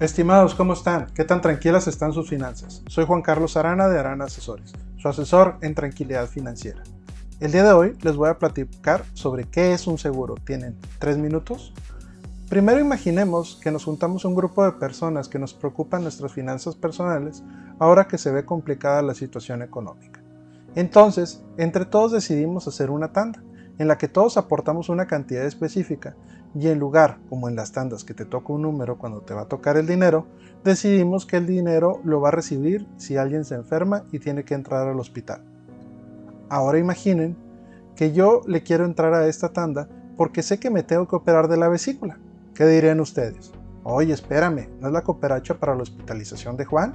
Estimados, ¿cómo están? ¿Qué tan tranquilas están sus finanzas? Soy Juan Carlos Arana de Arana Asesores, su asesor en tranquilidad financiera. El día de hoy les voy a platicar sobre qué es un seguro. ¿Tienen tres minutos? Primero imaginemos que nos juntamos un grupo de personas que nos preocupan nuestras finanzas personales ahora que se ve complicada la situación económica. Entonces, entre todos decidimos hacer una tanda en la que todos aportamos una cantidad específica y en lugar, como en las tandas que te toca un número cuando te va a tocar el dinero, decidimos que el dinero lo va a recibir si alguien se enferma y tiene que entrar al hospital. Ahora imaginen que yo le quiero entrar a esta tanda porque sé que me tengo que operar de la vesícula. ¿Qué dirían ustedes? Oye, espérame, ¿no es la cooperacha para la hospitalización de Juan?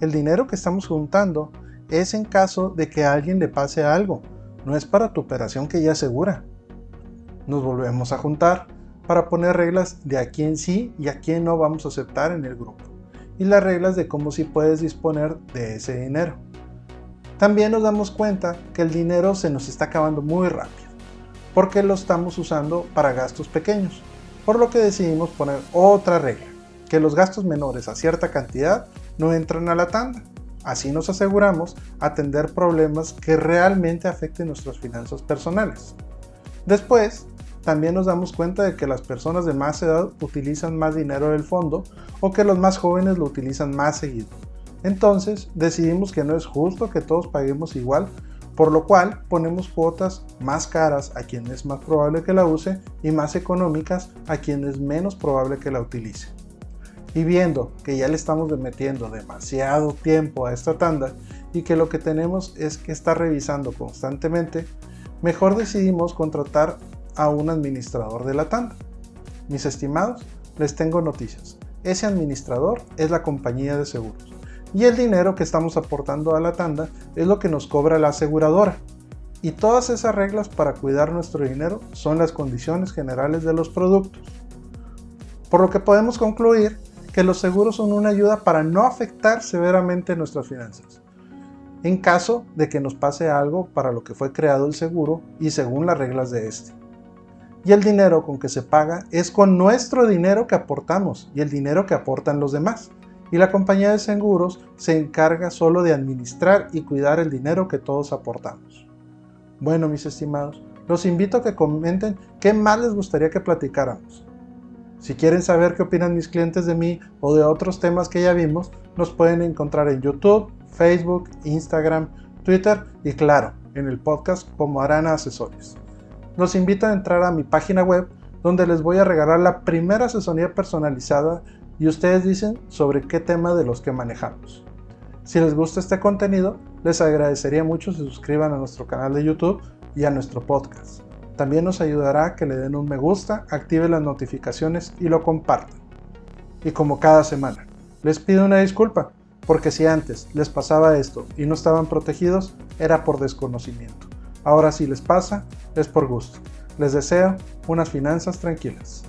El dinero que estamos juntando es en caso de que a alguien le pase algo, no es para tu operación que ya es segura. Nos volvemos a juntar para poner reglas de a quién sí y a quién no vamos a aceptar en el grupo, y las reglas de cómo sí puedes disponer de ese dinero. También nos damos cuenta que el dinero se nos está acabando muy rápido, porque lo estamos usando para gastos pequeños, por lo que decidimos poner otra regla, que los gastos menores a cierta cantidad no entran a la tanda. Así nos aseguramos atender problemas que realmente afecten nuestras finanzas personales. Después, también nos damos cuenta de que las personas de más edad utilizan más dinero del fondo o que los más jóvenes lo utilizan más seguido. Entonces decidimos que no es justo que todos paguemos igual, por lo cual ponemos cuotas más caras a quien es más probable que la use y más económicas a quien es menos probable que la utilice. Y viendo que ya le estamos metiendo demasiado tiempo a esta tanda y que lo que tenemos es que estar revisando constantemente, mejor decidimos contratar a un administrador de la tanda. Mis estimados, les tengo noticias. Ese administrador es la compañía de seguros. Y el dinero que estamos aportando a la tanda es lo que nos cobra la aseguradora. Y todas esas reglas para cuidar nuestro dinero son las condiciones generales de los productos. Por lo que podemos concluir que los seguros son una ayuda para no afectar severamente nuestras finanzas. En caso de que nos pase algo para lo que fue creado el seguro y según las reglas de este. Y el dinero con que se paga es con nuestro dinero que aportamos y el dinero que aportan los demás. Y la compañía de seguros se encarga solo de administrar y cuidar el dinero que todos aportamos. Bueno, mis estimados, los invito a que comenten qué más les gustaría que platicáramos. Si quieren saber qué opinan mis clientes de mí o de otros temas que ya vimos, nos pueden encontrar en YouTube, Facebook, Instagram, Twitter y claro, en el podcast como Arana Asesores. Los invito a entrar a mi página web donde les voy a regalar la primera asesoría personalizada y ustedes dicen sobre qué tema de los que manejamos. Si les gusta este contenido, les agradecería mucho si suscriban a nuestro canal de YouTube y a nuestro podcast. También nos ayudará que le den un me gusta, activen las notificaciones y lo compartan. Y como cada semana, les pido una disculpa, porque si antes les pasaba esto y no estaban protegidos, era por desconocimiento. Ahora si les pasa, es por gusto. Les deseo unas finanzas tranquilas.